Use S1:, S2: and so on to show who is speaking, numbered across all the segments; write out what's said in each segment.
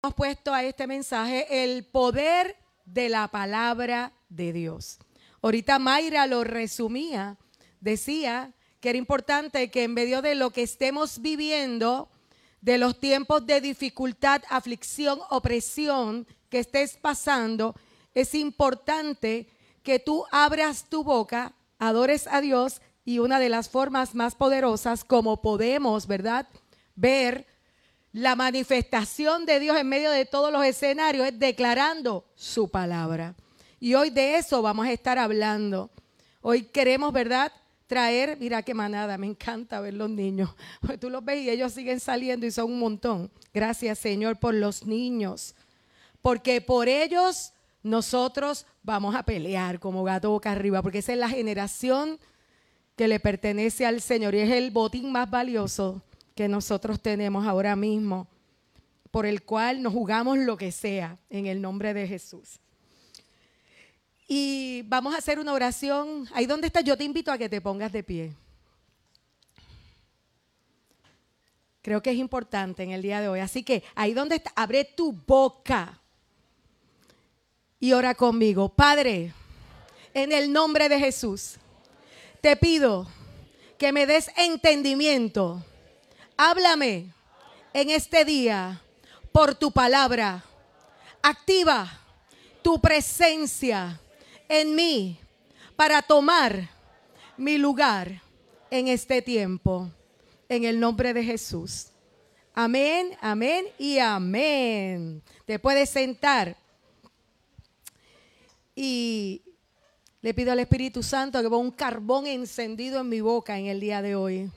S1: hemos puesto a este mensaje el poder de la palabra de Dios. Ahorita Mayra lo resumía, decía que era importante que en medio de lo que estemos viviendo, de los tiempos de dificultad, aflicción, opresión que estés pasando, es importante que tú abras tu boca, adores a Dios y una de las formas más poderosas como podemos, ¿verdad? Ver la manifestación de Dios en medio de todos los escenarios es declarando su palabra. Y hoy de eso vamos a estar hablando. Hoy queremos, ¿verdad? Traer, mira qué manada, me encanta ver los niños. Tú los ves y ellos siguen saliendo y son un montón. Gracias Señor por los niños. Porque por ellos nosotros vamos a pelear como gato boca arriba, porque esa es la generación que le pertenece al Señor y es el botín más valioso que nosotros tenemos ahora mismo, por el cual nos jugamos lo que sea en el nombre de Jesús. Y vamos a hacer una oración. Ahí donde estás, yo te invito a que te pongas de pie. Creo que es importante en el día de hoy. Así que ahí donde estás, abre tu boca y ora conmigo. Padre, en el nombre de Jesús te pido que me des entendimiento. Háblame en este día por tu palabra. Activa tu presencia en mí para tomar mi lugar en este tiempo. En el nombre de Jesús. Amén, amén y amén. Te puedes sentar. Y le pido al Espíritu Santo que ponga un carbón encendido en mi boca en el día de hoy.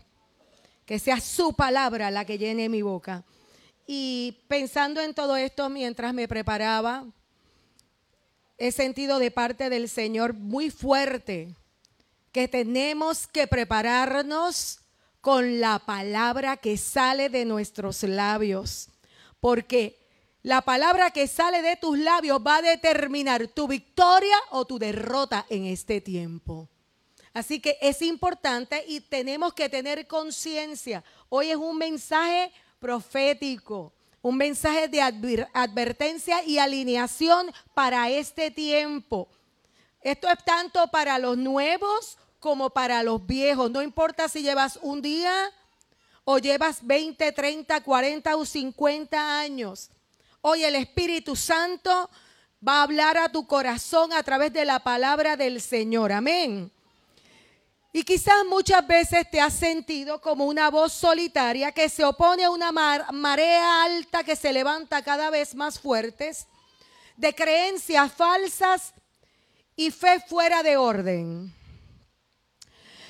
S1: Que sea su palabra la que llene mi boca. Y pensando en todo esto mientras me preparaba, he sentido de parte del Señor muy fuerte que tenemos que prepararnos con la palabra que sale de nuestros labios. Porque la palabra que sale de tus labios va a determinar tu victoria o tu derrota en este tiempo. Así que es importante y tenemos que tener conciencia. Hoy es un mensaje profético, un mensaje de advertencia y alineación para este tiempo. Esto es tanto para los nuevos como para los viejos. No importa si llevas un día o llevas 20, 30, 40 o 50 años. Hoy el Espíritu Santo va a hablar a tu corazón a través de la palabra del Señor. Amén. Y quizás muchas veces te has sentido como una voz solitaria que se opone a una marea alta que se levanta cada vez más fuertes, de creencias falsas y fe fuera de orden.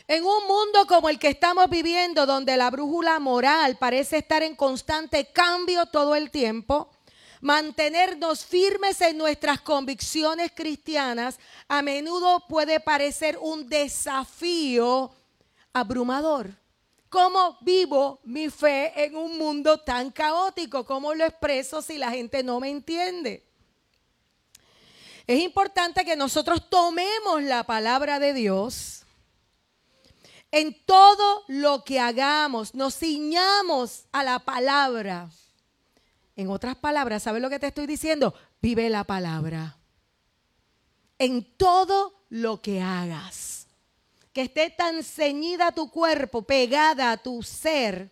S1: En un mundo como el que estamos viviendo, donde la brújula moral parece estar en constante cambio todo el tiempo, Mantenernos firmes en nuestras convicciones cristianas a menudo puede parecer un desafío abrumador. ¿Cómo vivo mi fe en un mundo tan caótico? ¿Cómo lo expreso si la gente no me entiende? Es importante que nosotros tomemos la palabra de Dios en todo lo que hagamos, nos ciñamos a la palabra. En otras palabras, ¿sabes lo que te estoy diciendo? Vive la palabra. En todo lo que hagas. Que esté tan ceñida a tu cuerpo, pegada a tu ser,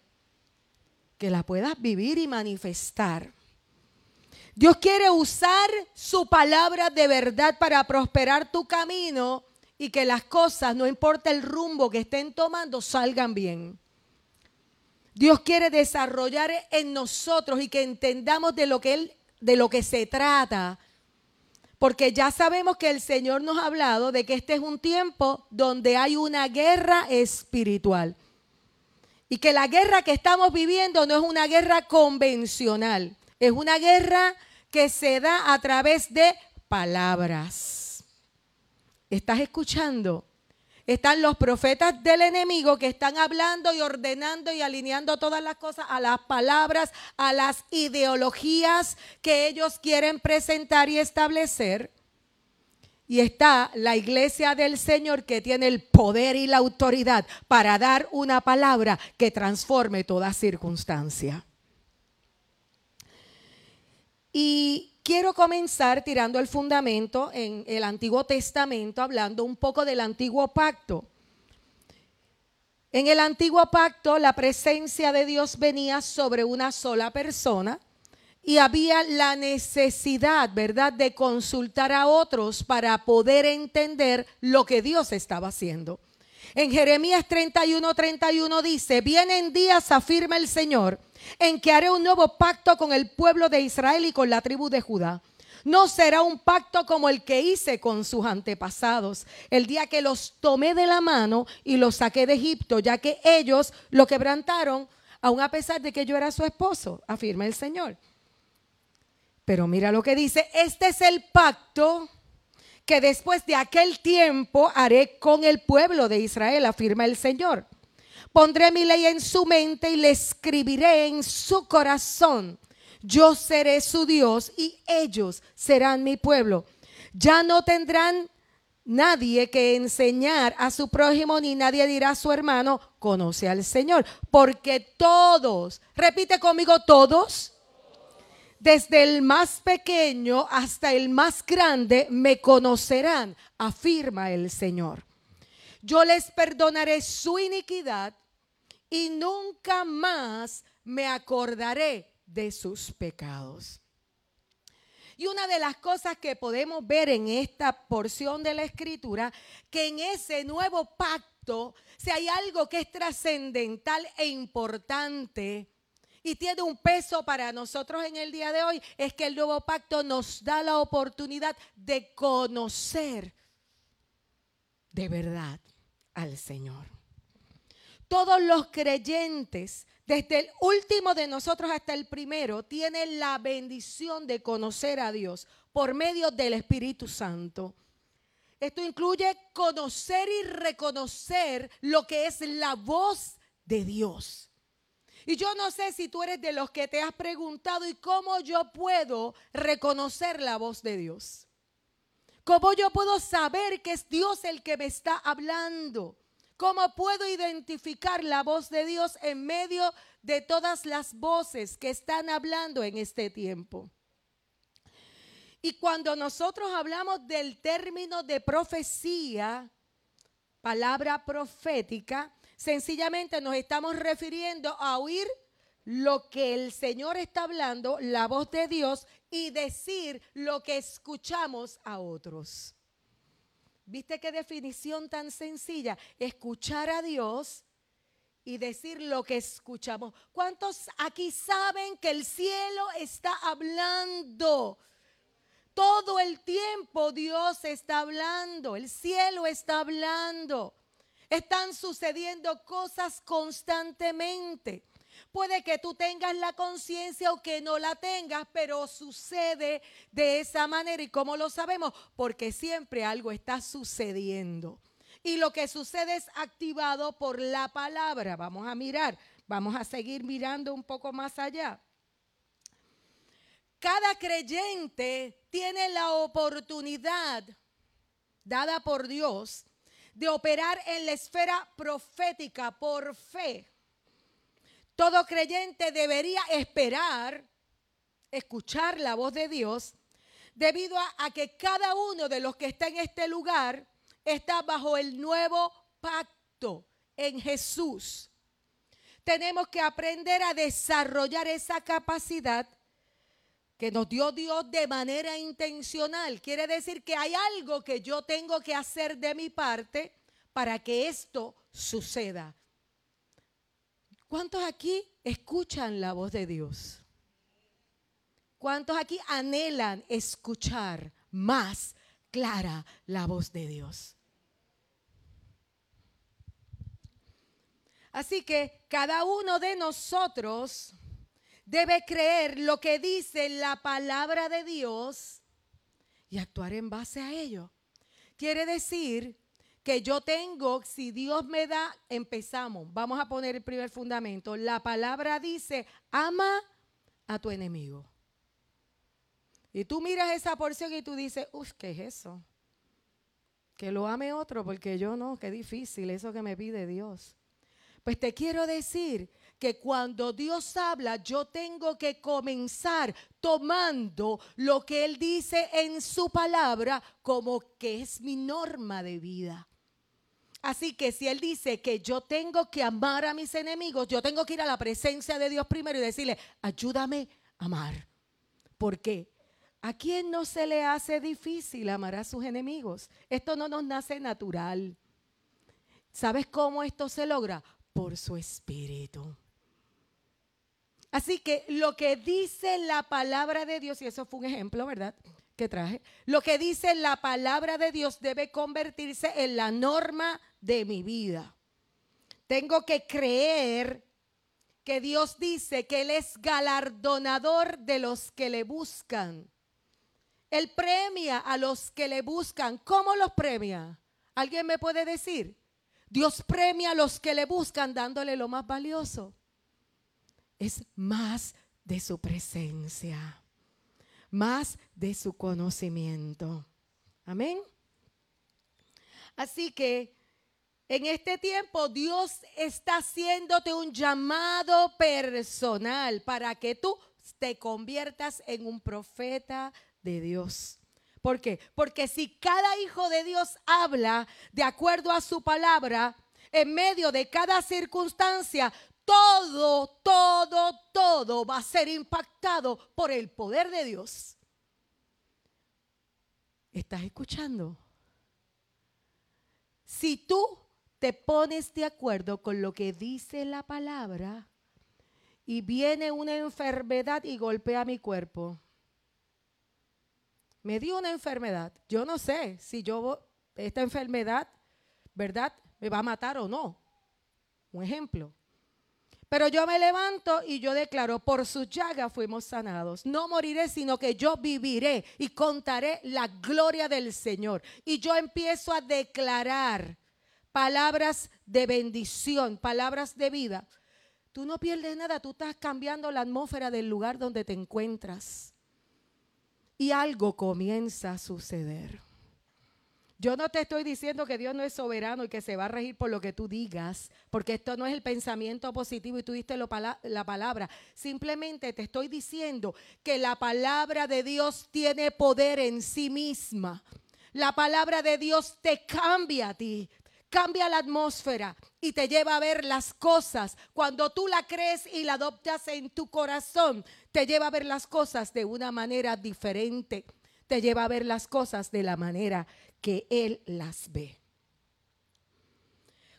S1: que la puedas vivir y manifestar. Dios quiere usar su palabra de verdad para prosperar tu camino y que las cosas, no importa el rumbo que estén tomando, salgan bien. Dios quiere desarrollar en nosotros y que entendamos de lo que él de lo que se trata. Porque ya sabemos que el Señor nos ha hablado de que este es un tiempo donde hay una guerra espiritual. Y que la guerra que estamos viviendo no es una guerra convencional, es una guerra que se da a través de palabras. ¿Estás escuchando? Están los profetas del enemigo que están hablando y ordenando y alineando todas las cosas a las palabras, a las ideologías que ellos quieren presentar y establecer. Y está la iglesia del Señor que tiene el poder y la autoridad para dar una palabra que transforme toda circunstancia. Y quiero comenzar tirando el fundamento en el Antiguo Testamento, hablando un poco del Antiguo Pacto. En el Antiguo Pacto la presencia de Dios venía sobre una sola persona y había la necesidad, ¿verdad?, de consultar a otros para poder entender lo que Dios estaba haciendo. En Jeremías 31, 31 dice, vienen días, afirma el Señor, en que haré un nuevo pacto con el pueblo de Israel y con la tribu de Judá. No será un pacto como el que hice con sus antepasados, el día que los tomé de la mano y los saqué de Egipto, ya que ellos lo quebrantaron, aun a pesar de que yo era su esposo, afirma el Señor. Pero mira lo que dice, este es el pacto que después de aquel tiempo haré con el pueblo de Israel, afirma el Señor. Pondré mi ley en su mente y le escribiré en su corazón. Yo seré su Dios y ellos serán mi pueblo. Ya no tendrán nadie que enseñar a su prójimo ni nadie dirá a su hermano, conoce al Señor. Porque todos, repite conmigo, todos desde el más pequeño hasta el más grande me conocerán, afirma el Señor. Yo les perdonaré su iniquidad y nunca más me acordaré de sus pecados. Y una de las cosas que podemos ver en esta porción de la escritura, que en ese nuevo pacto, si hay algo que es trascendental e importante, y tiene un peso para nosotros en el día de hoy, es que el nuevo pacto nos da la oportunidad de conocer de verdad al Señor. Todos los creyentes, desde el último de nosotros hasta el primero, tienen la bendición de conocer a Dios por medio del Espíritu Santo. Esto incluye conocer y reconocer lo que es la voz de Dios. Y yo no sé si tú eres de los que te has preguntado y cómo yo puedo reconocer la voz de Dios. ¿Cómo yo puedo saber que es Dios el que me está hablando? ¿Cómo puedo identificar la voz de Dios en medio de todas las voces que están hablando en este tiempo? Y cuando nosotros hablamos del término de profecía, palabra profética, Sencillamente nos estamos refiriendo a oír lo que el Señor está hablando, la voz de Dios, y decir lo que escuchamos a otros. ¿Viste qué definición tan sencilla? Escuchar a Dios y decir lo que escuchamos. ¿Cuántos aquí saben que el cielo está hablando? Todo el tiempo Dios está hablando, el cielo está hablando. Están sucediendo cosas constantemente. Puede que tú tengas la conciencia o que no la tengas, pero sucede de esa manera. ¿Y cómo lo sabemos? Porque siempre algo está sucediendo. Y lo que sucede es activado por la palabra. Vamos a mirar, vamos a seguir mirando un poco más allá. Cada creyente tiene la oportunidad dada por Dios de operar en la esfera profética por fe. Todo creyente debería esperar, escuchar la voz de Dios, debido a, que cada uno de los que está en este lugar está bajo el nuevo pacto en Jesús. Tenemos que aprender a desarrollar esa capacidad que nos dio Dios de manera intencional. Quiere decir que hay algo que yo tengo que hacer de mi parte para que esto suceda. ¿Cuántos aquí escuchan la voz de Dios? ¿Cuántos aquí anhelan escuchar más clara la voz de Dios? Así que cada uno de nosotros debe creer lo que dice la palabra de Dios y actuar en base a ello. Quiere decir que yo tengo, si Dios me da, empezamos, vamos a poner el primer fundamento. La palabra dice, ama a tu enemigo. Y tú miras esa porción y tú dices, uff, ¿qué es eso? Que lo ame otro, porque yo no, qué difícil eso que me pide Dios. Pues te quiero decir que cuando Dios habla, yo tengo que comenzar tomando lo que Él dice en su palabra como que es mi norma de vida. Así que si Él dice que yo tengo que amar a mis enemigos, yo tengo que ir a la presencia de Dios primero y decirle, ayúdame a amar. ¿Por qué? ¿A quién no se le hace difícil amar a sus enemigos? Esto no nos nace natural. ¿Sabes cómo esto se logra? Por su espíritu. Así que lo que dice la palabra de Dios, y eso fue un ejemplo, ¿verdad? Traje. Lo que dice la palabra de Dios debe convertirse en la norma de mi vida. Tengo que creer que Dios dice que Él es galardonador de los que le buscan. Él premia a los que le buscan. ¿Cómo los premia? ¿Alguien me puede decir? Dios premia a los que le buscan dándole lo más valioso es más de su presencia, más de su conocimiento. Amén. Así que en este tiempo Dios está haciéndote un llamado personal para que tú te conviertas en un profeta de Dios. ¿Por qué? Porque si cada hijo de Dios habla de acuerdo a su palabra, en medio de cada circunstancia, todo, todo, todo va a ser impactado por el poder de Dios. ¿Estás escuchando? Si tú te pones de acuerdo con lo que dice la palabra y viene una enfermedad y golpea mi cuerpo, me dio una enfermedad, yo no sé si yo esta enfermedad, ¿verdad? Me va a matar o no. Un ejemplo. Pero yo me levanto y yo declaro, por su llaga fuimos sanados. No moriré, sino que yo viviré y contaré la gloria del Señor. Y yo empiezo a declarar palabras de bendición, palabras de vida. Tú no pierdes nada, tú estás cambiando la atmósfera del lugar donde te encuentras. Y algo comienza a suceder. Yo no te estoy diciendo que Dios no es soberano y que se va a regir por lo que tú digas, porque esto no es el pensamiento positivo y tú diste la palabra. Simplemente te estoy diciendo que la palabra de Dios tiene poder en sí misma. La palabra de Dios te cambia a ti, cambia la atmósfera y te lleva a ver las cosas. Cuando tú la crees y la adoptas en tu corazón, te lleva a ver las cosas de una manera diferente. Te lleva a ver las cosas de la manera que Él las ve.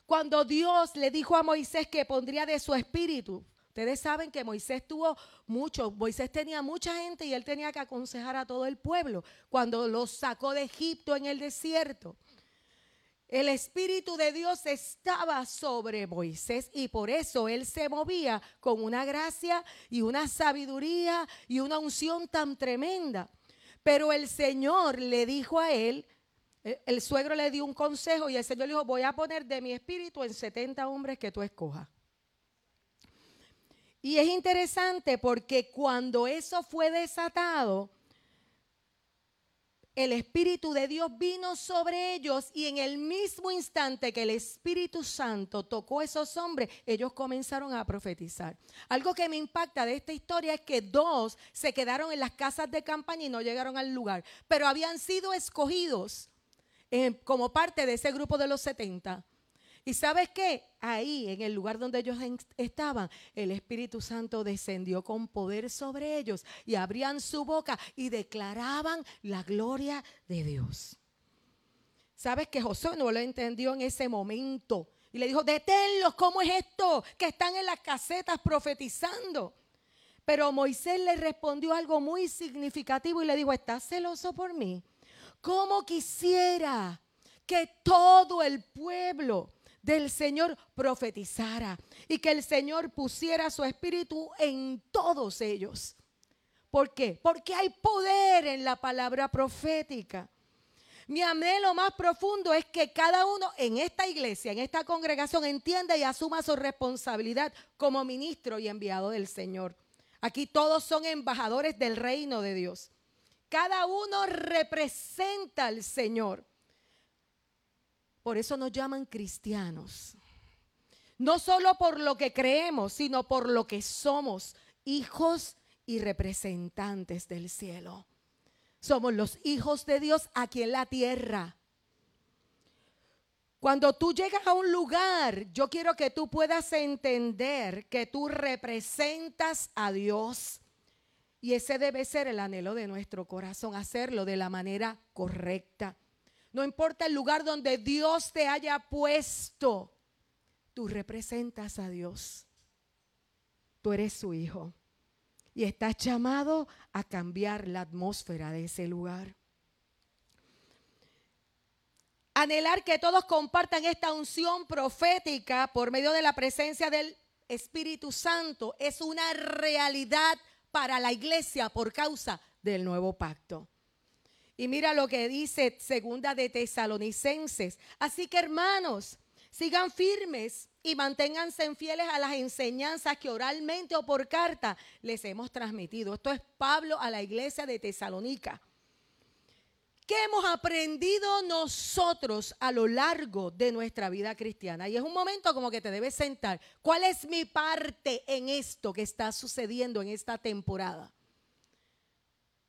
S1: Cuando Dios le dijo a Moisés que pondría de su espíritu, ustedes saben que Moisés tuvo mucho, Moisés tenía mucha gente y él tenía que aconsejar a todo el pueblo cuando los sacó de Egipto en el desierto. El Espíritu de Dios estaba sobre Moisés y por eso él se movía con una gracia y una sabiduría y una unción tan tremenda. Pero el Señor le dijo a él, el suegro le dio un consejo y el Señor le dijo, voy a poner de mi espíritu en 70 hombres que tú escojas. Y es interesante porque cuando eso fue desatado, el Espíritu de Dios vino sobre ellos y en el mismo instante que el Espíritu Santo tocó a esos hombres, ellos comenzaron a profetizar. Algo que me impacta de esta historia es que dos se quedaron en las casas de campaña y no llegaron al lugar, pero habían sido escogidos como parte de ese grupo de los 70. Y sabes qué? Ahí, en el lugar donde ellos estaban, el Espíritu Santo descendió con poder sobre ellos y abrían su boca y declaraban la gloria de Dios. ¿Sabes que Josué no lo entendió en ese momento? Y le dijo, deténlos, ¿cómo es esto? Que están en las casetas profetizando. Pero Moisés le respondió algo muy significativo y le dijo, ¿estás celoso por mí? ¿Cómo quisiera que todo el pueblo del Señor profetizara y que el Señor pusiera su espíritu en todos ellos? ¿Por qué? Porque hay poder en la palabra profética. Mi anhelo más profundo es que cada uno en esta iglesia, en esta congregación, entienda y asuma su responsabilidad como ministro y enviado del Señor. Aquí todos son embajadores del reino de Dios. Cada uno representa al Señor. Por eso nos llaman cristianos. No solo por lo que creemos, sino por lo que somos, hijos y representantes del cielo. Somos los hijos de Dios aquí en la tierra. Cuando tú llegas a un lugar, yo quiero que tú puedas entender que tú representas a Dios. Y ese debe ser el anhelo de nuestro corazón, hacerlo de la manera correcta. No importa el lugar donde Dios te haya puesto, tú representas a Dios. Tú eres su hijo. Y estás llamado a cambiar la atmósfera de ese lugar. Anhelar que todos compartan esta unción profética por medio de la presencia del Espíritu Santo es una realidad para la iglesia por causa del nuevo pacto. Y mira lo que dice segunda de Tesalonicenses. Así que hermanos, sigan firmes y manténganse fieles a las enseñanzas que oralmente o por carta les hemos transmitido. Esto es Pablo a la iglesia de Tesalónica. ¿Qué hemos aprendido nosotros a lo largo de nuestra vida cristiana? Y es un momento como que te debes sentar. ¿Cuál es mi parte en esto que está sucediendo en esta temporada?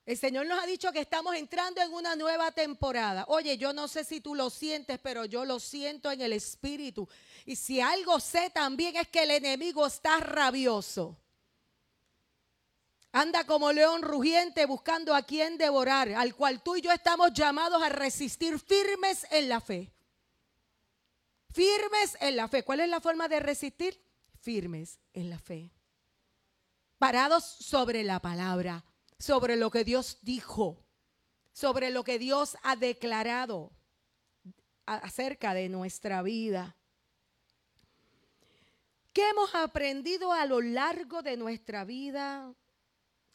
S1: El Señor nos ha dicho que estamos entrando en una nueva temporada. Oye, yo no sé si tú lo sientes, pero yo lo siento en el espíritu. Y si algo sé también es que el enemigo está rabioso. Anda como león rugiente buscando a quien devorar, al cual tú y yo estamos llamados a resistir firmes en la fe. Firmes en la fe. ¿Cuál es la forma de resistir? Firmes en la fe. Parados sobre la palabra, sobre lo que Dios dijo, sobre lo que Dios ha declarado acerca de nuestra vida. ¿Qué hemos aprendido a lo largo de nuestra vida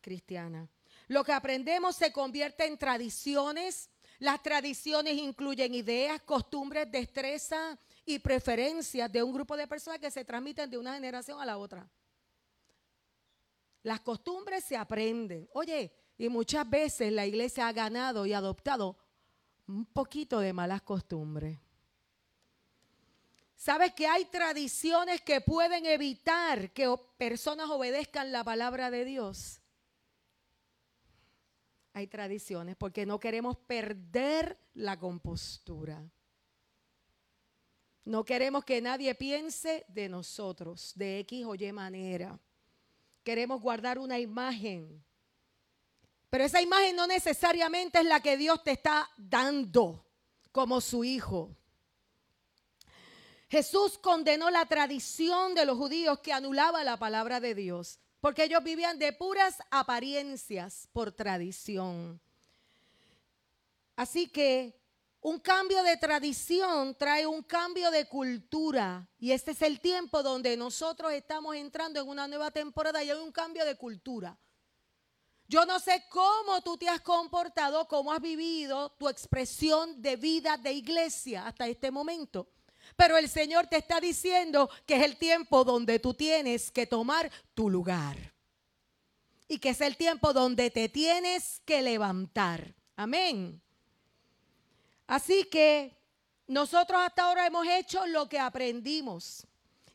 S1: cristiana. Lo que aprendemos se convierte en tradiciones. Las tradiciones incluyen ideas, costumbres, destreza y preferencias de un grupo de personas que se transmiten de una generación a la otra. Las costumbres se aprenden. Oye, y muchas veces la iglesia ha ganado y adoptado un poquito de malas costumbres. ¿Sabes que hay tradiciones que pueden evitar que personas obedezcan la palabra de Dios? Hay tradiciones porque no queremos perder la compostura. No queremos que nadie piense de nosotros de X o Y manera. Queremos guardar una imagen. Pero esa imagen no necesariamente es la que Dios te está dando como su hijo. Jesús condenó la tradición de los judíos que anulaba la palabra de Dios porque ellos vivían de puras apariencias por tradición. Así que un cambio de tradición trae un cambio de cultura y este es el tiempo donde nosotros estamos entrando en una nueva temporada y hay un cambio de cultura. Yo no sé cómo tú te has comportado, cómo has vivido tu expresión de vida de iglesia hasta este momento. Pero el Señor te está diciendo que es el tiempo donde tú tienes que tomar tu lugar. Y que es el tiempo donde te tienes que levantar. Amén. Así que nosotros hasta ahora hemos hecho lo que aprendimos.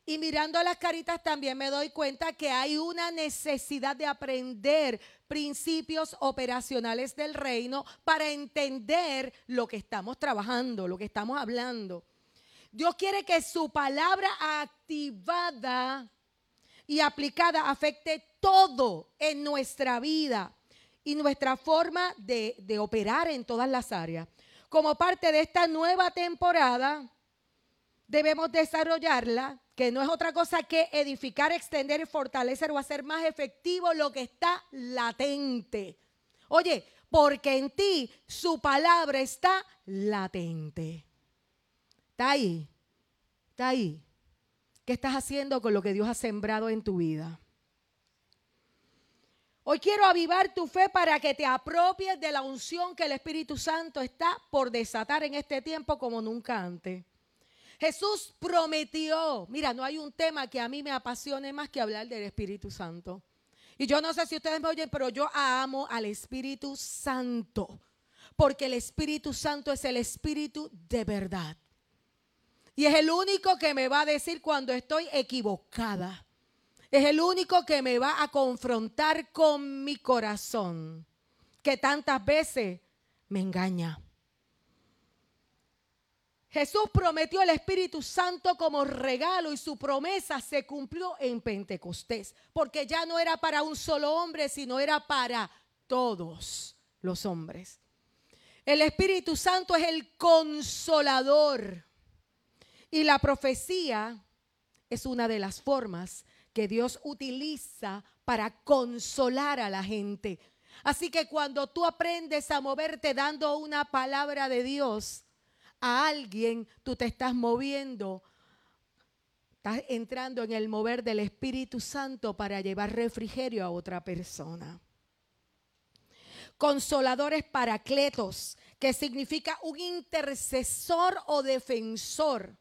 S1: Y mirando las caritas también me doy cuenta que hay una necesidad de aprender principios operacionales del reino para entender lo que estamos trabajando, lo que estamos hablando. Dios quiere que su palabra activada y aplicada afecte todo en nuestra vida y nuestra forma de, operar en todas las áreas. Como parte de esta nueva temporada, debemos desarrollarla, que no es otra cosa que edificar, extender, fortalecer o hacer más efectivo lo que está latente. Oye, porque en ti su palabra está latente. Está ahí. Está ahí. ¿Qué estás haciendo con lo que Dios ha sembrado en tu vida? Hoy quiero avivar tu fe para que te apropies de la unción que el Espíritu Santo está por desatar en este tiempo como nunca antes. Jesús prometió, mira, no hay un tema que a mí me apasione más que hablar del Espíritu Santo. Y yo no sé si ustedes me oyen, pero yo amo al Espíritu Santo, porque el Espíritu Santo es el Espíritu de verdad. Y es el único que me va a decir cuando estoy equivocada. Es el único que me va a confrontar con mi corazón, que tantas veces me engaña. Jesús prometió el Espíritu Santo como regalo y su promesa se cumplió en Pentecostés, porque ya no era para un solo hombre, sino era para todos los hombres. El Espíritu Santo es el consolador y la profecía es una de las formas que Dios utiliza para consolar a la gente. Así que cuando tú aprendes a moverte dando una palabra de Dios, a alguien, tú te estás moviendo, estás entrando en el mover del Espíritu Santo para llevar refrigerio a otra persona. Consoladores paracletos, que significa un intercesor o defensor.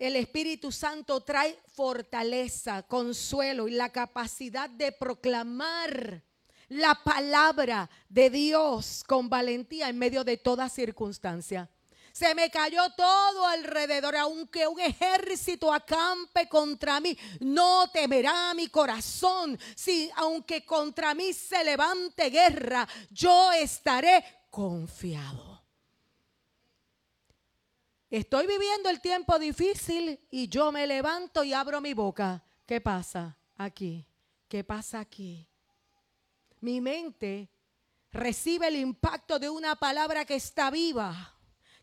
S1: El Espíritu Santo trae fortaleza, consuelo y la capacidad de proclamar la palabra de Dios con valentía en medio de toda circunstancia. Se me cayó todo alrededor, aunque un ejército acampe contra mí, no temerá mi corazón. Si aunque contra mí se levante guerra, yo estaré confiado. Estoy viviendo el tiempo difícil y yo me levanto y abro mi boca. ¿Qué pasa aquí? ¿Qué pasa aquí? mi mente recibe el impacto de una palabra que está viva,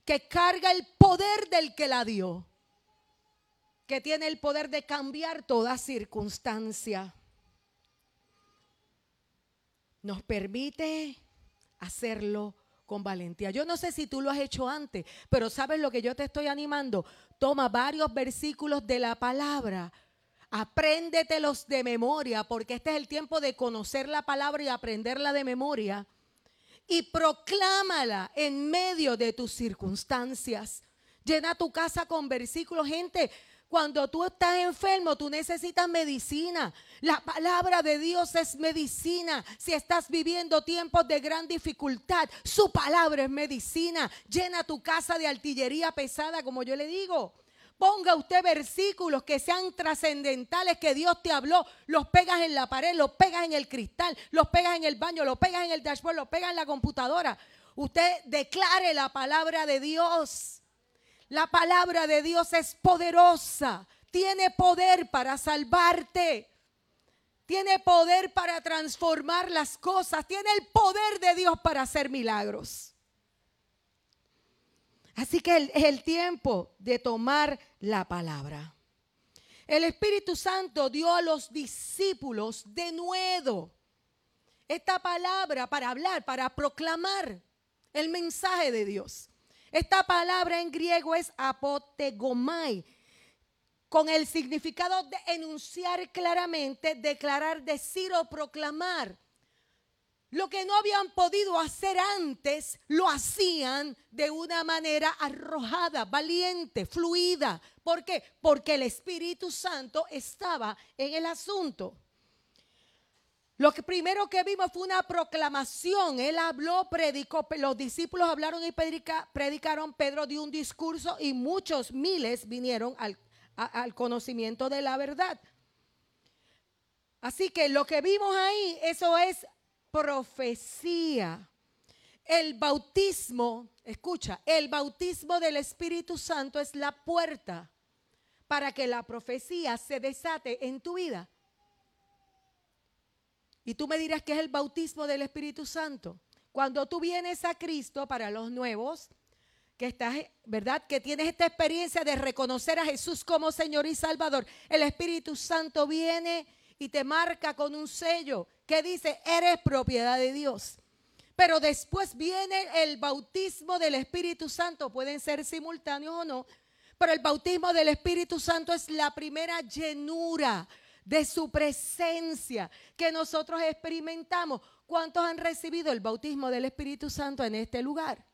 S1: que carga el poder del que la dio, que tiene el poder de cambiar toda circunstancia. Nos permite hacerlo con valentía. Yo no sé si tú lo has hecho antes, pero sabes lo que yo te estoy animando. Toma varios versículos de la palabra Apréndetelos de memoria, porque este es el tiempo de conocer la palabra y aprenderla de memoria. Y proclámala en medio de tus circunstancias. Llena tu casa con versículos. Gente, cuando tú estás enfermo, tú necesitas medicina. La palabra de Dios es medicina. Si estás viviendo tiempos de gran dificultad, su palabra es medicina. Llena tu casa de artillería pesada, como yo le digo. Ponga usted versículos que sean trascendentales que Dios te habló. Los pegas en la pared, los pegas en el cristal, los pegas en el baño, los pegas en el dashboard, los pegas en la computadora. Usted declare la palabra de Dios. La palabra de Dios es poderosa. Tiene poder para salvarte. Tiene poder para transformar las cosas. Tiene el poder de Dios para hacer milagros. Así que es el tiempo de tomar la palabra. El Espíritu Santo dio a los discípulos de nuevo esta palabra para hablar, para proclamar el mensaje de Dios. Esta palabra en griego es apotegomai, con el significado de enunciar claramente, declarar, decir o proclamar. Lo que no habían podido hacer antes, lo hacían de una manera arrojada, valiente, fluida. ¿Por qué? Porque el Espíritu Santo estaba en el asunto. Lo que primero que vimos fue una proclamación. Él habló, predicó, los discípulos hablaron y predicaron. Pedro dio un discurso y muchos miles vinieron al, al conocimiento de la verdad. Así que lo que vimos ahí, eso es profecía. El bautismo, escucha, el bautismo del Espíritu Santo es la puerta para que la profecía se desate en tu vida. Y tú me dirás que es el bautismo del Espíritu Santo. Cuando tú vienes a Cristo para los nuevos, que estás, ¿verdad? Que tienes esta experiencia de reconocer a Jesús como Señor y Salvador. El Espíritu Santo viene y te marca con un sello que dice, eres propiedad de Dios. Pero después viene el bautismo del Espíritu Santo, pueden ser simultáneos o no, pero el bautismo del Espíritu Santo es la primera llenura de su presencia que nosotros experimentamos. ¿Cuántos han recibido el bautismo del Espíritu Santo en este lugar?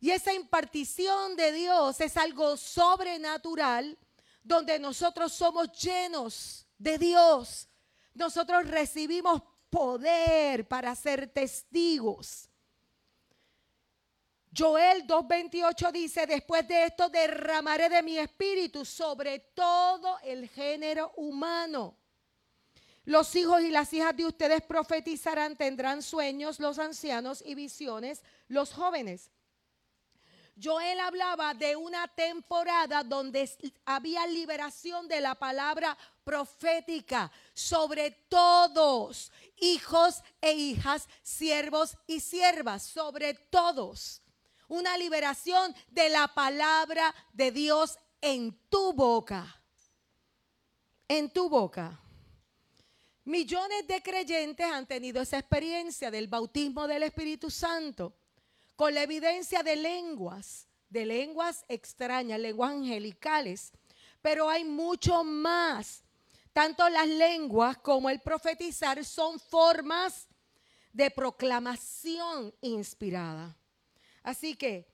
S1: Y esa impartición de Dios es algo sobrenatural donde nosotros somos llenos de Dios. Nosotros recibimos poder para ser testigos. Joel 2.28 dice, después de esto derramaré de mi espíritu sobre todo el género humano. Los hijos y las hijas de ustedes profetizarán, tendrán sueños los ancianos y visiones los jóvenes. Joel hablaba de una temporada donde había liberación de la palabra profética sobre todos, hijos e hijas, siervos y siervas, sobre todos. Una liberación de la palabra de Dios en tu boca. En tu boca. Millones de creyentes han tenido esa experiencia del bautismo del Espíritu Santo con la evidencia de lenguas, de lenguas extrañas, lenguas angelicales. Pero hay mucho más. Tanto las lenguas como el profetizar son formas de proclamación inspirada. Así que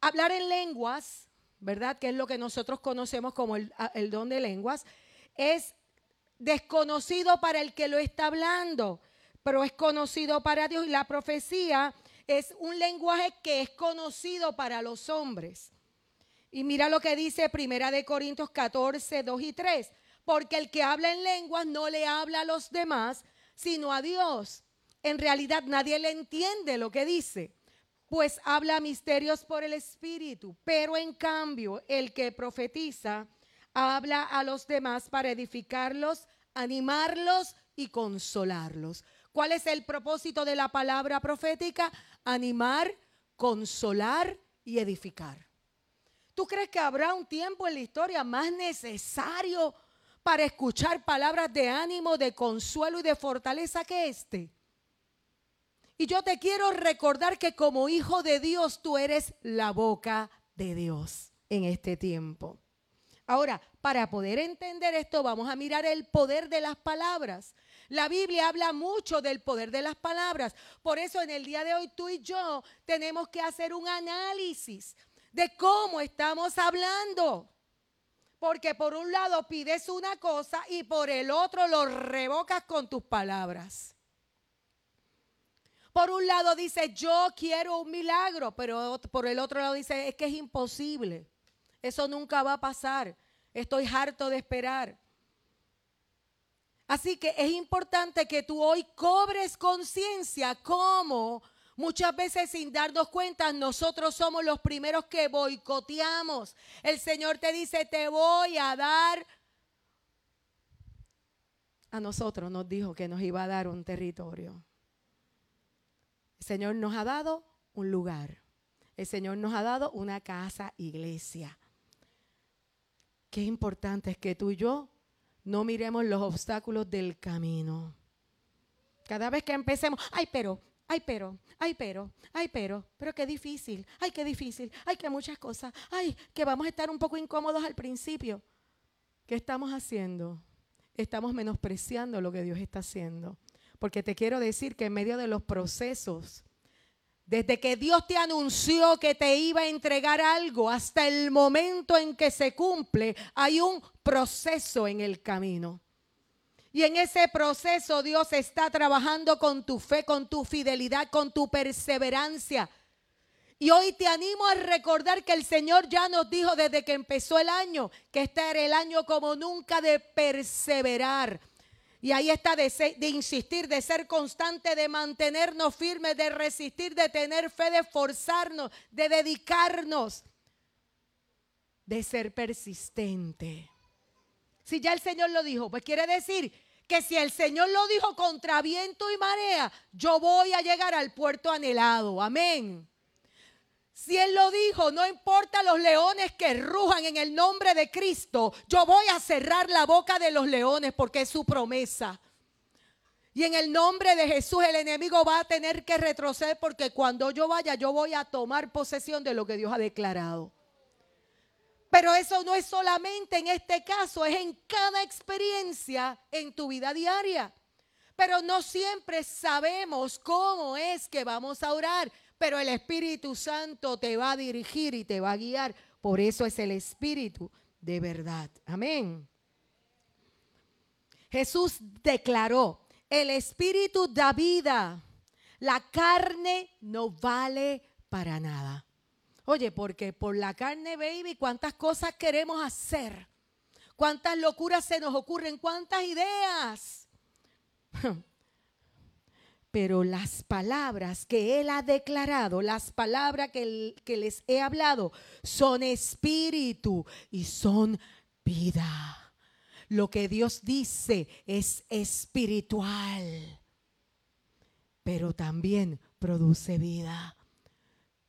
S1: hablar en lenguas, ¿verdad? Que es lo que nosotros conocemos como el, don de lenguas, es desconocido para el que lo está hablando pero es conocido para Dios y la profecía es un lenguaje que es conocido para los hombres. Y mira lo que dice Primera de Corintios 14, 2 y 3. Porque el que habla en lenguas no le habla a los demás, sino a Dios. En realidad nadie le entiende lo que dice, pues habla misterios por el Espíritu. Pero en cambio, el que profetiza habla a los demás para edificarlos, animarlos y consolarlos. ¿Cuál es el propósito de la palabra profética? Animar, consolar y edificar. ¿Tú crees que habrá un tiempo en la historia más necesario para escuchar palabras de ánimo, de consuelo y de fortaleza que este? Y yo te quiero recordar que como hijo de Dios tú eres la boca de Dios en este tiempo. Ahora, para poder entender esto, vamos a mirar el poder de las palabras. La Biblia habla mucho del poder de las palabras. Por eso en el día de hoy tú y yo tenemos que hacer un análisis de cómo estamos hablando. Porque por un lado pides una cosa y por el otro lo revocas con tus palabras. Por un lado dice, yo quiero un milagro, pero por el otro lado dice, es que es imposible. Eso nunca va a pasar. Estoy harto de esperar. Así que es importante que tú hoy cobres conciencia cómo muchas veces sin darnos cuenta nosotros somos los primeros que boicoteamos. El Señor te dice, te voy a dar. A nosotros nos dijo que nos iba a dar un territorio. El Señor nos ha dado un lugar. El Señor nos ha dado una casa, iglesia. Qué importante es que tú y yo no miremos los obstáculos del camino. Cada vez que empecemos, ay, pero, ay, pero, ay, pero, ay, pero, pero qué difícil, ay, qué difícil, ay, que muchas cosas, ay, que vamos a estar un poco incómodos al principio. ¿Qué estamos haciendo? Estamos menospreciando lo que Dios está haciendo. Porque te quiero decir que en medio de los procesos, desde que Dios te anunció que te iba a entregar algo hasta el momento en que se cumple, hay un proceso en el camino. Y en ese proceso Dios está trabajando con tu fe, con tu fidelidad, con tu perseverancia. Y hoy te animo a recordar que el Señor ya nos dijo desde que empezó el año que este era el año como nunca de perseverar y ahí está de, de, insistir, de ser constante, de mantenernos firmes, de resistir, de tener fe, de esforzarnos, de dedicarnos, de ser persistente. Si ya el Señor lo dijo, pues quiere decir que si el Señor lo dijo contra viento y marea, yo voy a llegar al puerto anhelado. Amén. Si Él lo dijo, no importa los leones que rujan en el nombre de Cristo, yo voy a cerrar la boca de los leones porque es su promesa. Y en el nombre de Jesús el enemigo va a tener que retroceder porque cuando yo vaya yo voy a tomar posesión de lo que Dios ha declarado. Pero eso no es solamente en este caso, es en cada experiencia en tu vida diaria. Pero no siempre sabemos cómo es que vamos a orar pero el Espíritu Santo te va a dirigir y te va a guiar. Por eso es el Espíritu de verdad. Amén. Jesús declaró, el Espíritu da vida, La carne no vale para nada. Oye, porque por la carne, baby, cuántas cosas queremos hacer. Cuántas locuras se nos ocurren, cuántas ideas. Pero las palabras que Él ha declarado, las palabras que, que les he hablado, son espíritu y son vida. Lo que Dios dice es espiritual, pero también produce vida.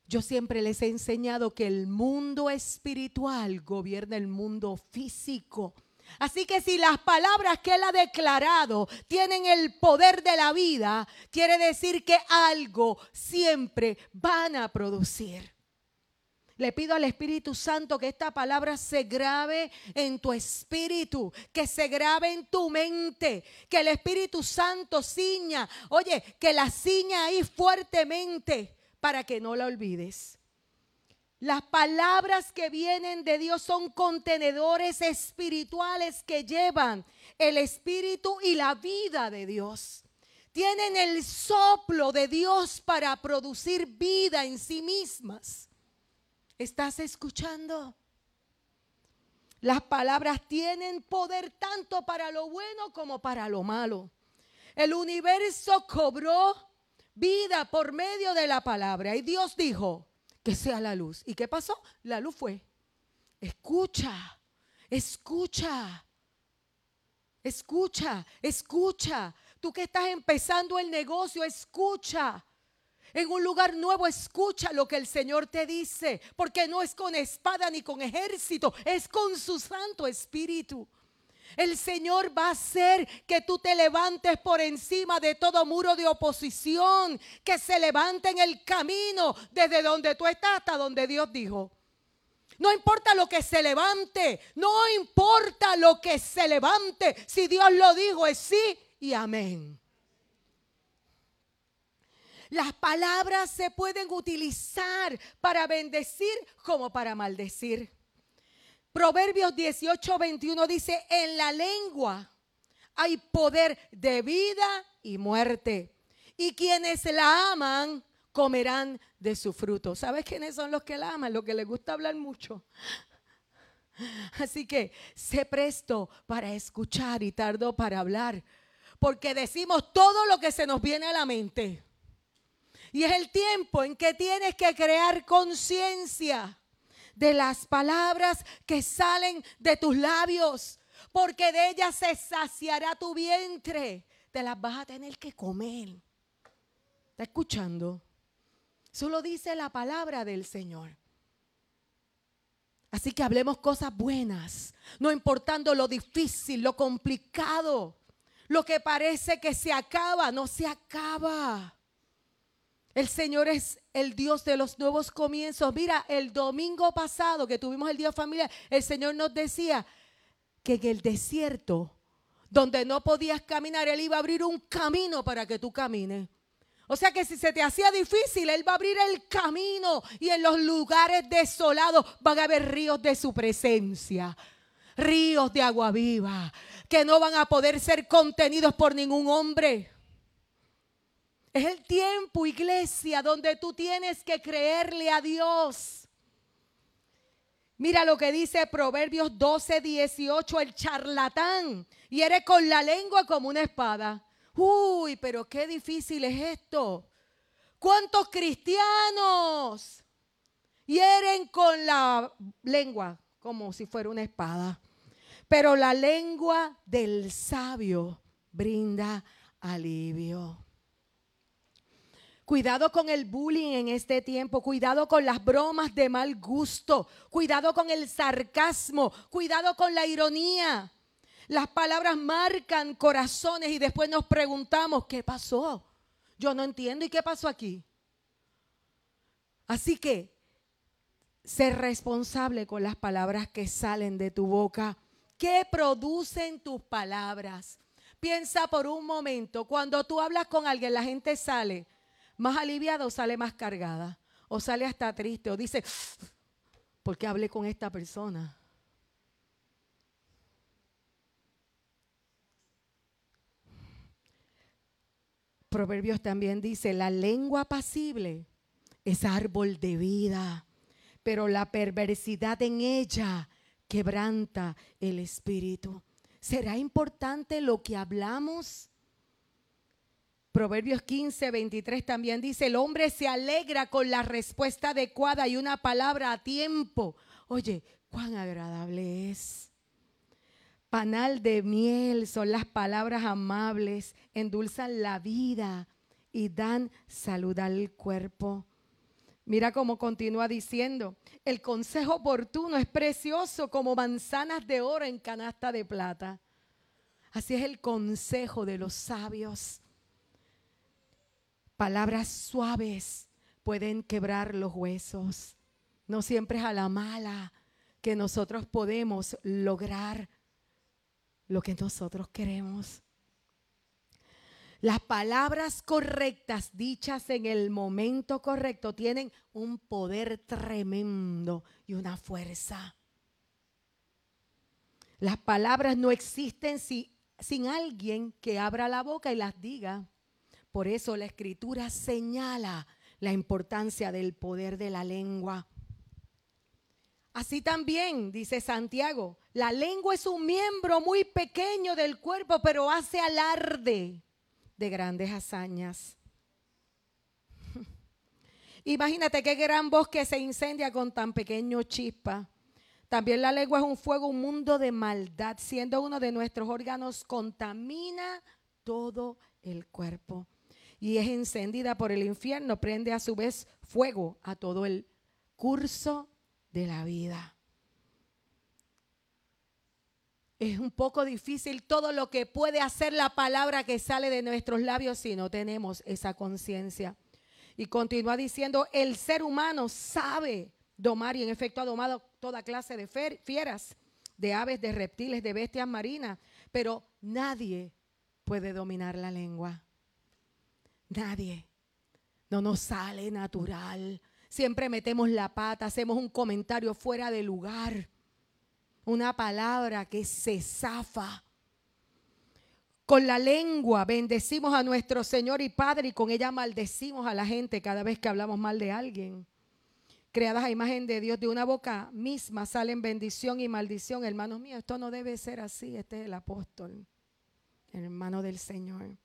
S1: Yo siempre les he enseñado que el mundo espiritual gobierna el mundo físico. Así que si las palabras que Él ha declarado tienen el poder de la vida, quiere decir que algo siempre van a producir. Le pido al Espíritu Santo que esta palabra se grabe en tu espíritu, que se grabe en tu mente, que el Espíritu Santo ciña, oye, que la ciña ahí fuertemente para que no la olvides. Las palabras que vienen de Dios son contenedores espirituales que llevan el espíritu y la vida de Dios. Tienen el soplo de Dios para producir vida en sí mismas. ¿Estás escuchando? Las palabras tienen poder tanto para lo bueno como para lo malo. El universo cobró vida por medio de la palabra y Dios dijo, que sea la luz. ¿Y qué pasó? La luz fue. Escucha, escucha, escucha, escucha. Tú que estás empezando el negocio, escucha. En un lugar nuevo, escucha lo que el Señor te dice, porque no es con espada ni con ejército, es con su Santo Espíritu. El Señor va a hacer que tú te levantes por encima de todo muro de oposición, que se levante en el camino desde donde tú estás hasta donde Dios dijo. No importa lo que se levante, no importa lo que se levante, si Dios lo dijo es sí y amén. Las palabras se pueden utilizar para bendecir como para maldecir. Proverbios 18, 21 dice, en la lengua hay poder de vida y muerte. Y quienes la aman comerán de su fruto. ¿Sabes quiénes son los que la aman? Los que les gusta hablar mucho. Así que sé presto para escuchar y tardo para hablar. Porque decimos todo lo que se nos viene a la mente. Y es el tiempo en que tienes que crear conciencia de las palabras que salen de tus labios, porque de ellas se saciará tu vientre. Te las vas a tener que comer. ¿Está escuchando? Solo dice la palabra del Señor. Así que hablemos cosas buenas, no importando lo difícil, lo complicado, lo que parece que se acaba, no se acaba. El Señor es el Dios de los nuevos comienzos. Mira, el domingo pasado que tuvimos el día familiar, el Señor nos decía que en el desierto, donde no podías caminar, Él iba a abrir un camino para que tú camines. O sea que si se te hacía difícil, Él va a abrir el camino y en los lugares desolados van a haber ríos de su presencia. Ríos de agua viva que no van a poder ser contenidos por ningún hombre. Es el tiempo, iglesia, donde tú tienes que creerle a Dios. Mira lo que dice Proverbios 12, 18, el charlatán. Eres con la lengua como una espada. Uy, pero qué difícil es esto. ¿Cuántos cristianos hieren con la lengua como si fuera una espada? Pero la lengua del sabio brinda alivio. Cuidado con el bullying en este tiempo, cuidado con las bromas de mal gusto, cuidado con el sarcasmo, cuidado con la ironía. Las palabras marcan corazones y después nos preguntamos, ¿qué pasó? Yo no entiendo, ¿y qué pasó aquí? Así que, ser responsable con las palabras que salen de tu boca. ¿Qué producen tus palabras? Piensa por un momento, cuando tú hablas con alguien, la gente sale más aliviada o sale más cargada. O sale hasta triste o dice, ¿por qué hablé con esta persona? Proverbios también dice, la lengua pasible es árbol de vida, pero la perversidad en ella quebranta el espíritu. ¿Será importante lo que hablamos? Proverbios 15, 23 también dice, el hombre se alegra con la respuesta adecuada y una palabra a tiempo. Oye, cuán agradable es. Panal de miel son las palabras amables, endulzan la vida y dan salud al cuerpo. Mira cómo continúa diciendo, el consejo oportuno es precioso como manzanas de oro en canasta de plata. Así es el consejo de los sabios. Palabras suaves pueden quebrar los huesos. No siempre es a la mala que nosotros podemos lograr lo que nosotros queremos. Las palabras correctas dichas en el momento correcto tienen un poder tremendo y una fuerza. Las palabras no existen sin alguien que abra la boca y las diga. Por eso la escritura señala la importancia del poder de la lengua. Así también, dice Santiago, la lengua es un miembro muy pequeño del cuerpo, pero hace alarde de grandes hazañas. Imagínate qué gran bosque se incendia con tan pequeño chispa. También la lengua es un fuego, un mundo de maldad, siendo uno de nuestros órganos, contamina todo el cuerpo. Y es encendida por el infierno, prende a su vez fuego a todo el curso de la vida. Es un poco difícil todo lo que puede hacer la palabra que sale de nuestros labios si no tenemos esa conciencia. Y continúa diciendo, el ser humano sabe domar y en efecto ha domado toda clase de fieras, de aves, de reptiles, de bestias marinas, pero nadie puede dominar la lengua. Nadie. No nos sale natural. Siempre metemos la pata, hacemos un comentario fuera de lugar. Una palabra que se zafa. Con la lengua bendecimos a nuestro Señor y Padre y con ella maldecimos a la gente cada vez que hablamos mal de alguien. Creadas a imagen de Dios, de una boca misma salen bendición y maldición. Hermanos míos, esto no debe ser así. Este es el apóstol, hermano del Señor.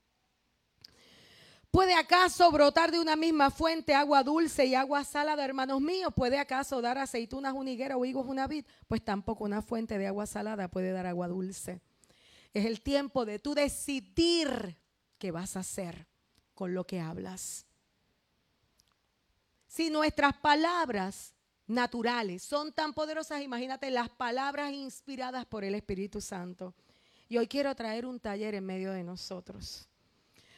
S1: ¿Puede acaso brotar de una misma fuente agua dulce y agua salada, hermanos míos? ¿Puede acaso dar aceitunas una higuera o higos una vid? Pues tampoco una fuente de agua salada puede dar agua dulce. Es el tiempo de tú decidir qué vas a hacer con lo que hablas. Si nuestras palabras naturales son tan poderosas, imagínate las palabras inspiradas por el Espíritu Santo. Y hoy quiero traer un taller en medio de nosotros.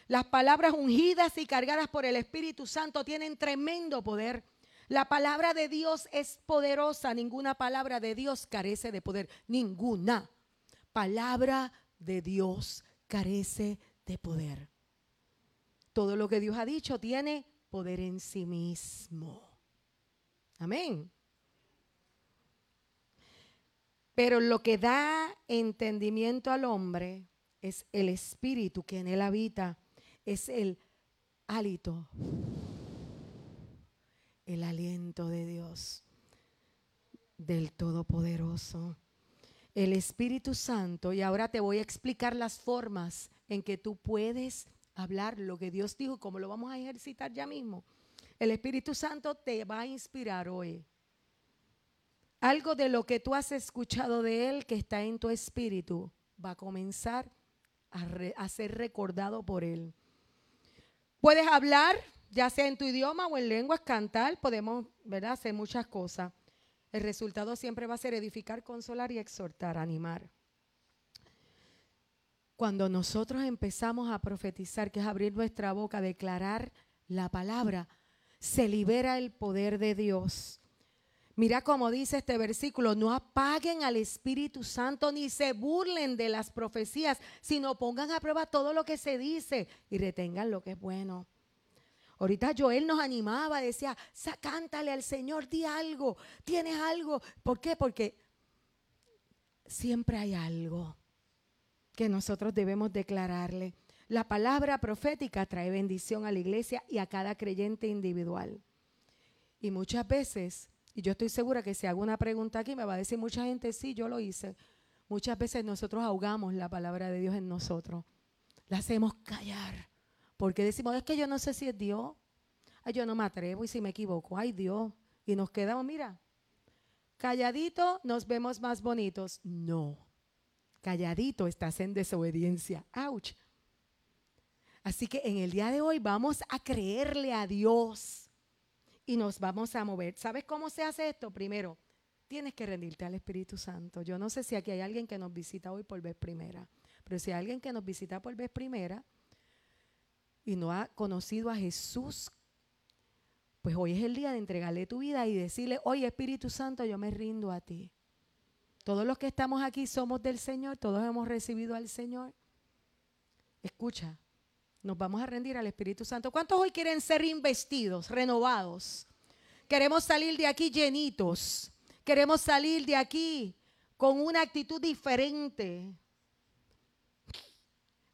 S1: Las palabras ungidas y cargadas por el Espíritu Santo tienen tremendo poder. La palabra de Dios es poderosa. Ninguna palabra de Dios carece de poder. Ninguna palabra de Dios carece de poder. Todo lo que Dios ha dicho tiene poder en sí mismo. Amén. Pero lo que da entendimiento al hombre es el espíritu que en él habita es el hálito, el aliento de Dios, del Todopoderoso, el Espíritu Santo. Y ahora te voy a explicar las formas en que tú puedes hablar lo que Dios dijo, como lo vamos a ejercitar ya mismo. El Espíritu Santo te va a inspirar hoy. Algo de lo que tú has escuchado de Él que está en tu espíritu va a comenzar a, a ser recordado por Él. Puedes hablar, ya sea en tu idioma o en lenguas, cantar, podemos ¿verdad? hacer muchas cosas. El resultado siempre va a ser edificar, consolar y exhortar, animar. Cuando nosotros empezamos a profetizar, que es abrir nuestra boca, declarar la palabra, se libera el poder de Dios. Mira cómo dice este versículo, no apaguen al Espíritu Santo ni se burlen de las profecías, sino pongan a prueba todo lo que se dice y retengan lo que es bueno. Ahorita Joel nos animaba, decía, cántale al Señor, di algo, tienes algo. ¿Por qué? Porque siempre hay algo que nosotros debemos declararle. La palabra profética trae bendición a la iglesia y a cada creyente individual. Y muchas veces, y yo estoy segura que si hago una pregunta aquí, me va a decir mucha gente, sí, yo lo hice. Muchas veces nosotros ahogamos la palabra de Dios en nosotros. La hacemos callar. Porque decimos, es que yo no sé si es Dios. Ay, yo no me atrevo y si me equivoco, ay Dios. Y nos quedamos, mira, calladito nos vemos más bonitos. No, calladito estás en desobediencia. ¡Auch! Así que en el día de hoy vamos a creerle a Dios y nos vamos a mover. ¿Sabes cómo se hace esto? Primero, tienes que rendirte al Espíritu Santo. Yo no sé si aquí hay alguien que nos visita hoy por vez primera, pero si hay alguien que nos visita por vez primera y no ha conocido a Jesús pues hoy es el día de entregarle tu vida y decirle, oye Espíritu Santo, yo me rindo a ti. Todos los que estamos aquí somos del Señor, todos hemos recibido al Señor. Escucha, nos vamos a rendir al Espíritu Santo. ¿Cuántos hoy quieren ser investidos, renovados? Queremos salir de aquí llenitos. Queremos salir de aquí con una actitud diferente.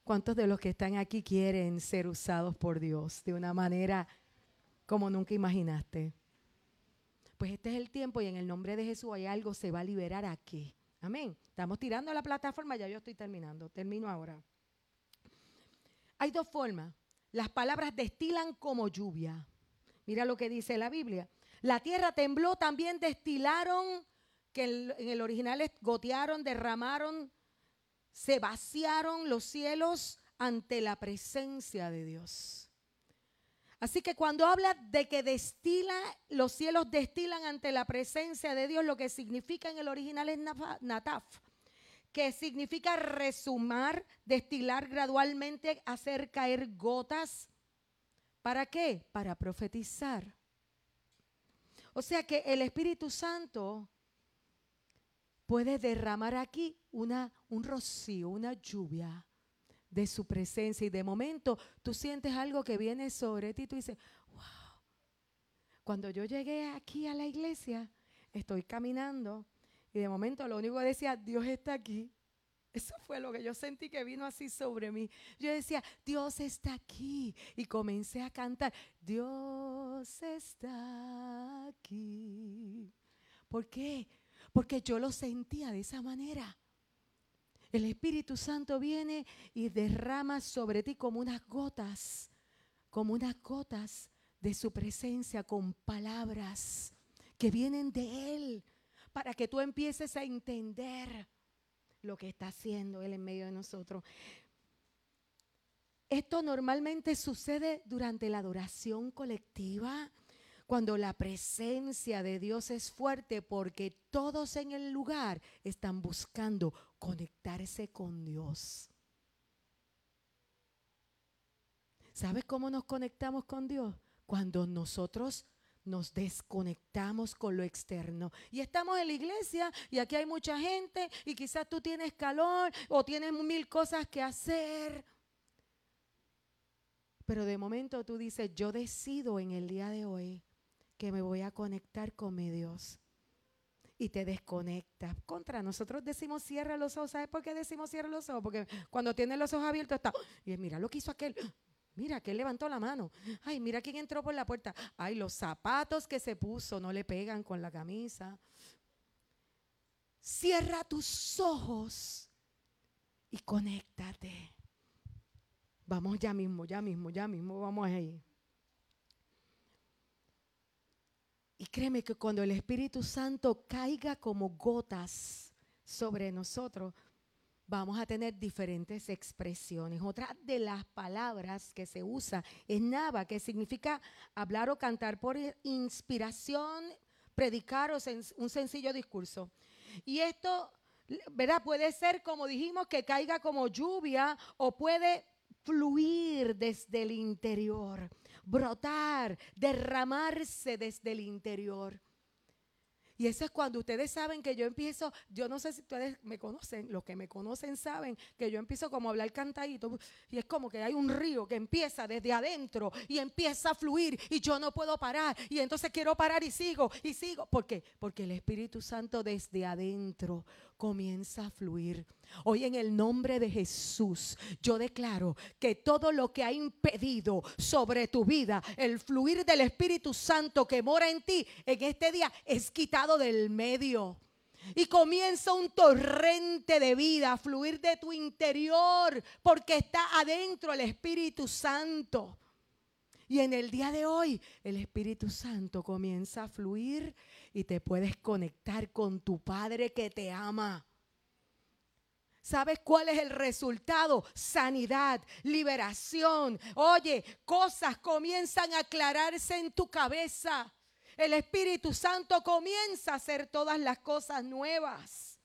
S1: ¿Cuántos de los que están aquí quieren ser usados por Dios de una manera como nunca imaginaste. Pues este es el tiempo y en el nombre de Jesús hay algo se va a liberar aquí. Amén. Estamos tirando la plataforma, ya yo estoy terminando. Termino ahora. Hay dos formas. Las palabras destilan como lluvia. Mira lo que dice la Biblia. La tierra tembló, también destilaron, que en el original es gotearon, derramaron, se vaciaron los cielos ante la presencia de Dios. Así que cuando habla de que destila, los cielos destilan ante la presencia de Dios, lo que significa en el original es nataf, que significa resumar, destilar gradualmente, hacer caer gotas. ¿Para qué? Para profetizar. O sea que el Espíritu Santo puede derramar aquí una, un rocío, una lluvia de su presencia y de momento tú sientes algo que viene sobre ti y tú dices, wow, cuando yo llegué aquí a la iglesia, estoy caminando y de momento lo único que decía, Dios está aquí. Eso fue lo que yo sentí que vino así sobre mí. Yo decía, Dios está aquí. Y comencé a cantar, Dios está aquí. ¿Por qué? Porque yo lo sentía de esa manera. El Espíritu Santo viene y derrama sobre ti como unas gotas, como unas gotas de su presencia con palabras que vienen de Él, para que tú empieces a entender lo que está haciendo Él en medio de nosotros. Esto normalmente sucede durante la adoración colectiva cuando la presencia de Dios es fuerte porque todos en el lugar están buscando conectarse con Dios. ¿Sabes cómo nos conectamos con Dios? Cuando nosotros nos desconectamos con lo externo. Y estamos en la iglesia y aquí hay mucha gente y quizás tú tienes calor o tienes mil cosas que hacer. Pero de momento tú dices, yo decido en el día de hoy que me voy a conectar con mi Dios. Y te desconectas. Contra nosotros decimos cierra los ojos. ¿Sabes por qué decimos cierra los ojos? Porque cuando tienes los ojos abiertos está. Y mira lo que hizo aquel. Mira, que él levantó la mano. Ay, mira quién entró por la puerta. Ay, los zapatos que se puso no le pegan con la camisa. Cierra tus ojos y conéctate. Vamos ya mismo, ya mismo, ya mismo, vamos ahí. Y créeme que cuando el Espíritu Santo caiga como gotas sobre nosotros, vamos a tener diferentes expresiones. Otra de las palabras que se usa es nava, que significa hablar o cantar por inspiración, predicar o un sencillo discurso. Y esto, ¿verdad? Puede ser, como dijimos, que caiga como lluvia o puede fluir desde el interior brotar, derramarse desde el interior. Y eso es cuando ustedes saben que yo empiezo, yo no sé si ustedes me conocen, los que me conocen saben que yo empiezo como a hablar cantadito y es como que hay un río que empieza desde adentro y empieza a fluir y yo no puedo parar y entonces quiero parar y sigo y sigo. ¿Por qué? Porque el Espíritu Santo desde adentro comienza a fluir. Hoy en el nombre de Jesús, yo declaro que todo lo que ha impedido sobre tu vida, el fluir del Espíritu Santo que mora en ti, en este día es quitado del medio. Y comienza un torrente de vida a fluir de tu interior, porque está adentro el Espíritu Santo. Y en el día de hoy el Espíritu Santo comienza a fluir y te puedes conectar con tu Padre que te ama. ¿Sabes cuál es el resultado? Sanidad, liberación. Oye, cosas comienzan a aclararse en tu cabeza. El Espíritu Santo comienza a hacer todas las cosas nuevas.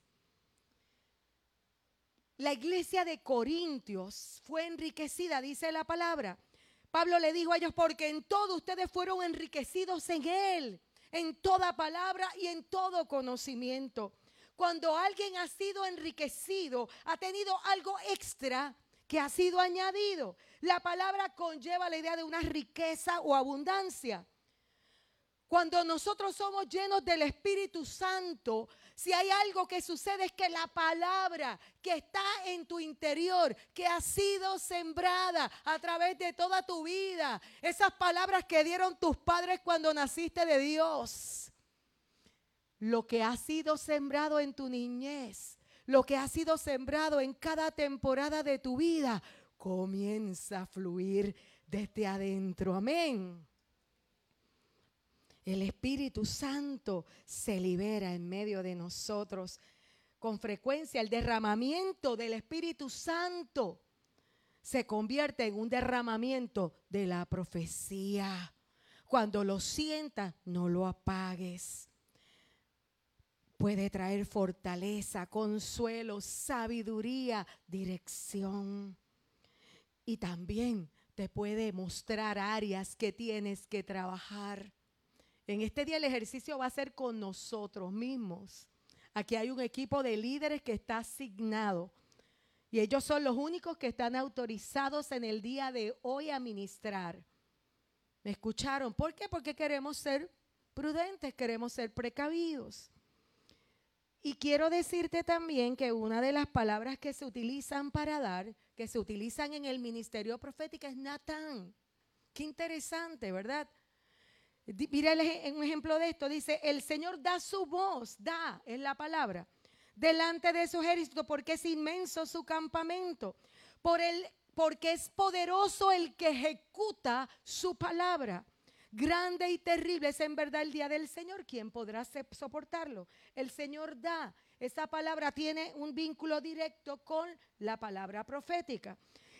S1: La iglesia de Corintios fue enriquecida, dice la palabra. Pablo le dijo a ellos, porque en todo ustedes fueron enriquecidos en Él, en toda palabra y en todo conocimiento. Cuando alguien ha sido enriquecido, ha tenido algo extra que ha sido añadido. La palabra conlleva la idea de una riqueza o abundancia. Cuando nosotros somos llenos del Espíritu Santo, si hay algo que sucede es que la palabra que está en tu interior, que ha sido sembrada a través de toda tu vida, esas palabras que dieron tus padres cuando naciste de Dios, lo que ha sido sembrado en tu niñez, lo que ha sido sembrado en cada temporada de tu vida, comienza a fluir desde adentro. Amén. El Espíritu Santo se libera en medio de nosotros. Con frecuencia el derramamiento del Espíritu Santo se convierte en un derramamiento de la profecía. Cuando lo sientas, no lo apagues. Puede traer fortaleza, consuelo, sabiduría, dirección. Y también te puede mostrar áreas que tienes que trabajar. En este día el ejercicio va a ser con nosotros mismos. Aquí hay un equipo de líderes que está asignado. Y ellos son los únicos que están autorizados en el día de hoy a ministrar. ¿Me escucharon? ¿Por qué? Porque queremos ser prudentes, queremos ser precavidos. Y quiero decirte también que una de las palabras que se utilizan para dar, que se utilizan en el ministerio profético es Natán. Qué interesante, ¿verdad? Mira un ejemplo de esto. Dice, el Señor da su voz, da, es la palabra, delante de su ejército porque es inmenso su campamento. Por el, porque es poderoso el que ejecuta su palabra. Grande y terrible es en verdad el día del Señor. ¿Quién podrá soportarlo? El Señor da. Esa palabra tiene un vínculo directo con la palabra profética.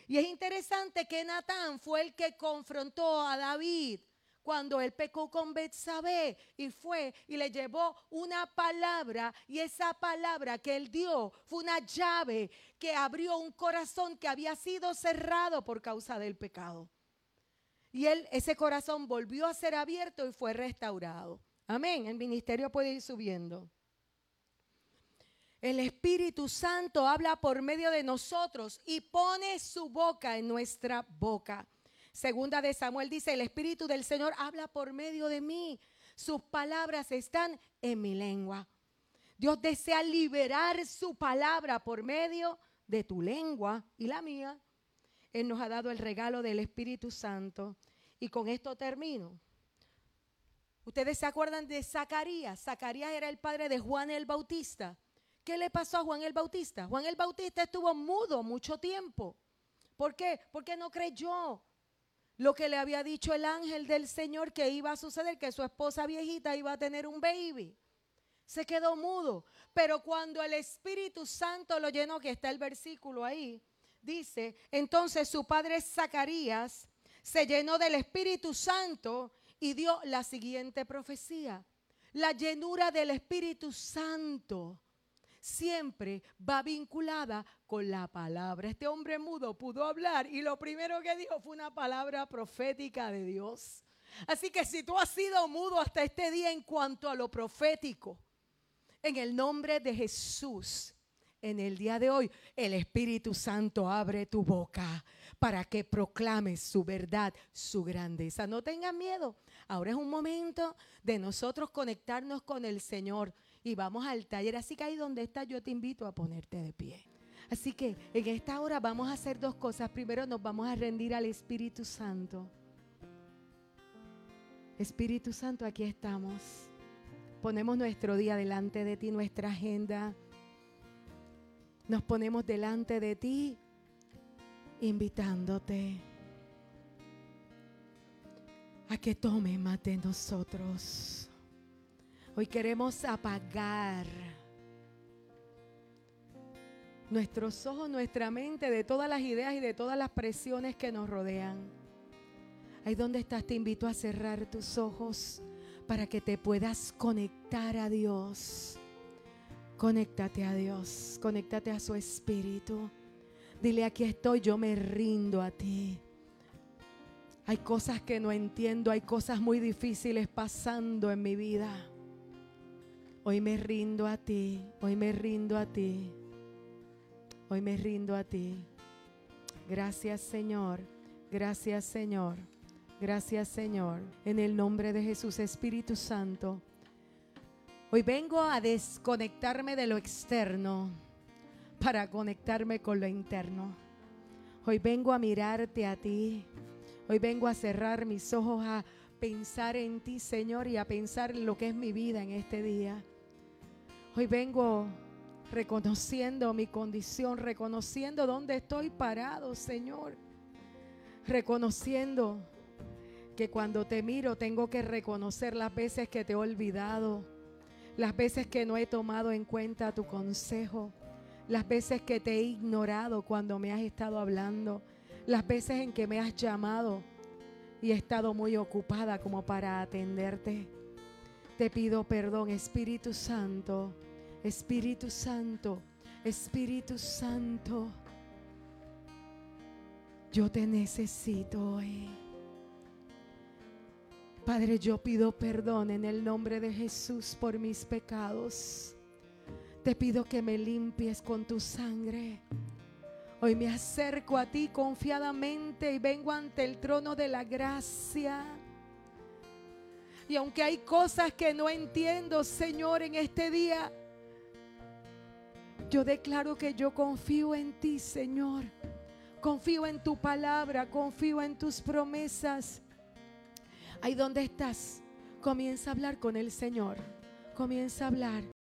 S1: Y es interesante que Natán fue el que confrontó a David cuando él pecó con Betsabé y fue y le llevó una palabra y esa palabra que él dio fue una llave que abrió un corazón que había sido cerrado por causa del pecado. Y él ese corazón volvió a ser abierto y fue restaurado. Amén. El ministerio puede ir subiendo. El Espíritu Santo habla por medio de nosotros y pone su boca en nuestra boca. Segunda de Samuel dice, el Espíritu del Señor habla por medio de mí. Sus palabras están en mi lengua. Dios desea liberar su palabra por medio de tu lengua y la mía. Él nos ha dado el regalo del Espíritu Santo. Y con esto termino. Ustedes se acuerdan de Zacarías. Zacarías era el padre de Juan el Bautista. ¿Qué le pasó a Juan el Bautista? Juan el Bautista estuvo mudo mucho tiempo. ¿Por qué? Porque no creyó lo que le había dicho el ángel del Señor que iba a suceder, que su esposa viejita iba a tener un baby. Se quedó mudo. Pero cuando el Espíritu Santo lo llenó, que está el versículo ahí, dice, entonces su padre Zacarías se llenó del Espíritu Santo y dio la siguiente profecía. La llenura del Espíritu Santo siempre va vinculada con la palabra. Este hombre mudo pudo hablar y lo primero que dijo fue una palabra profética de Dios. Así que si tú has sido mudo hasta este día en cuanto a lo profético, en el nombre de Jesús, en el día de hoy, el Espíritu Santo abre tu boca para que proclames su verdad, su grandeza. No tengas miedo. Ahora es un momento de nosotros conectarnos con el Señor y vamos al taller. Así que ahí donde estás yo te invito a ponerte de pie. Así que en esta hora vamos a hacer dos cosas. Primero nos vamos a rendir al Espíritu Santo. Espíritu Santo, aquí estamos. Ponemos nuestro día delante de ti, nuestra agenda. Nos ponemos delante de ti, invitándote a que tome más de nosotros. Hoy queremos apagar nuestros ojos, nuestra mente de todas las ideas y de todas las presiones que nos rodean. Ahí donde estás te invito a cerrar tus ojos para que te puedas conectar a Dios. Conéctate a Dios, conéctate a su espíritu. Dile, aquí estoy, yo me rindo a ti. Hay cosas que no entiendo, hay cosas muy difíciles pasando en mi vida. Hoy me rindo a ti, hoy me rindo a ti, hoy me rindo a ti. Gracias Señor, gracias Señor, gracias Señor. En el nombre de Jesús, Espíritu Santo. Hoy vengo a desconectarme de lo externo para conectarme con lo interno. Hoy vengo a mirarte a ti Hoy vengo a cerrar mis ojos a pensar en ti, Señor, y a pensar en lo que es mi vida en este día. Hoy vengo reconociendo mi condición, reconociendo dónde estoy parado, Señor. Reconociendo que cuando te miro tengo que reconocer las veces que te he olvidado, las veces que no he tomado en cuenta tu consejo, las veces que te he ignorado cuando me has estado hablando las veces en que me has llamado y he estado muy ocupada como para atenderte. Te pido perdón, Espíritu Santo, Espíritu Santo, Espíritu Santo. Yo te necesito hoy. Padre, yo pido perdón en el nombre de Jesús por mis pecados. Te pido que me limpies con tu sangre. Hoy me acerco a ti confiadamente y vengo ante el trono de la gracia. Y aunque hay cosas que no entiendo, Señor, en este día, yo declaro que yo confío en ti, Señor. Confío en tu palabra, confío en tus promesas. Ahí donde estás, comienza a hablar con el Señor. Comienza a hablar.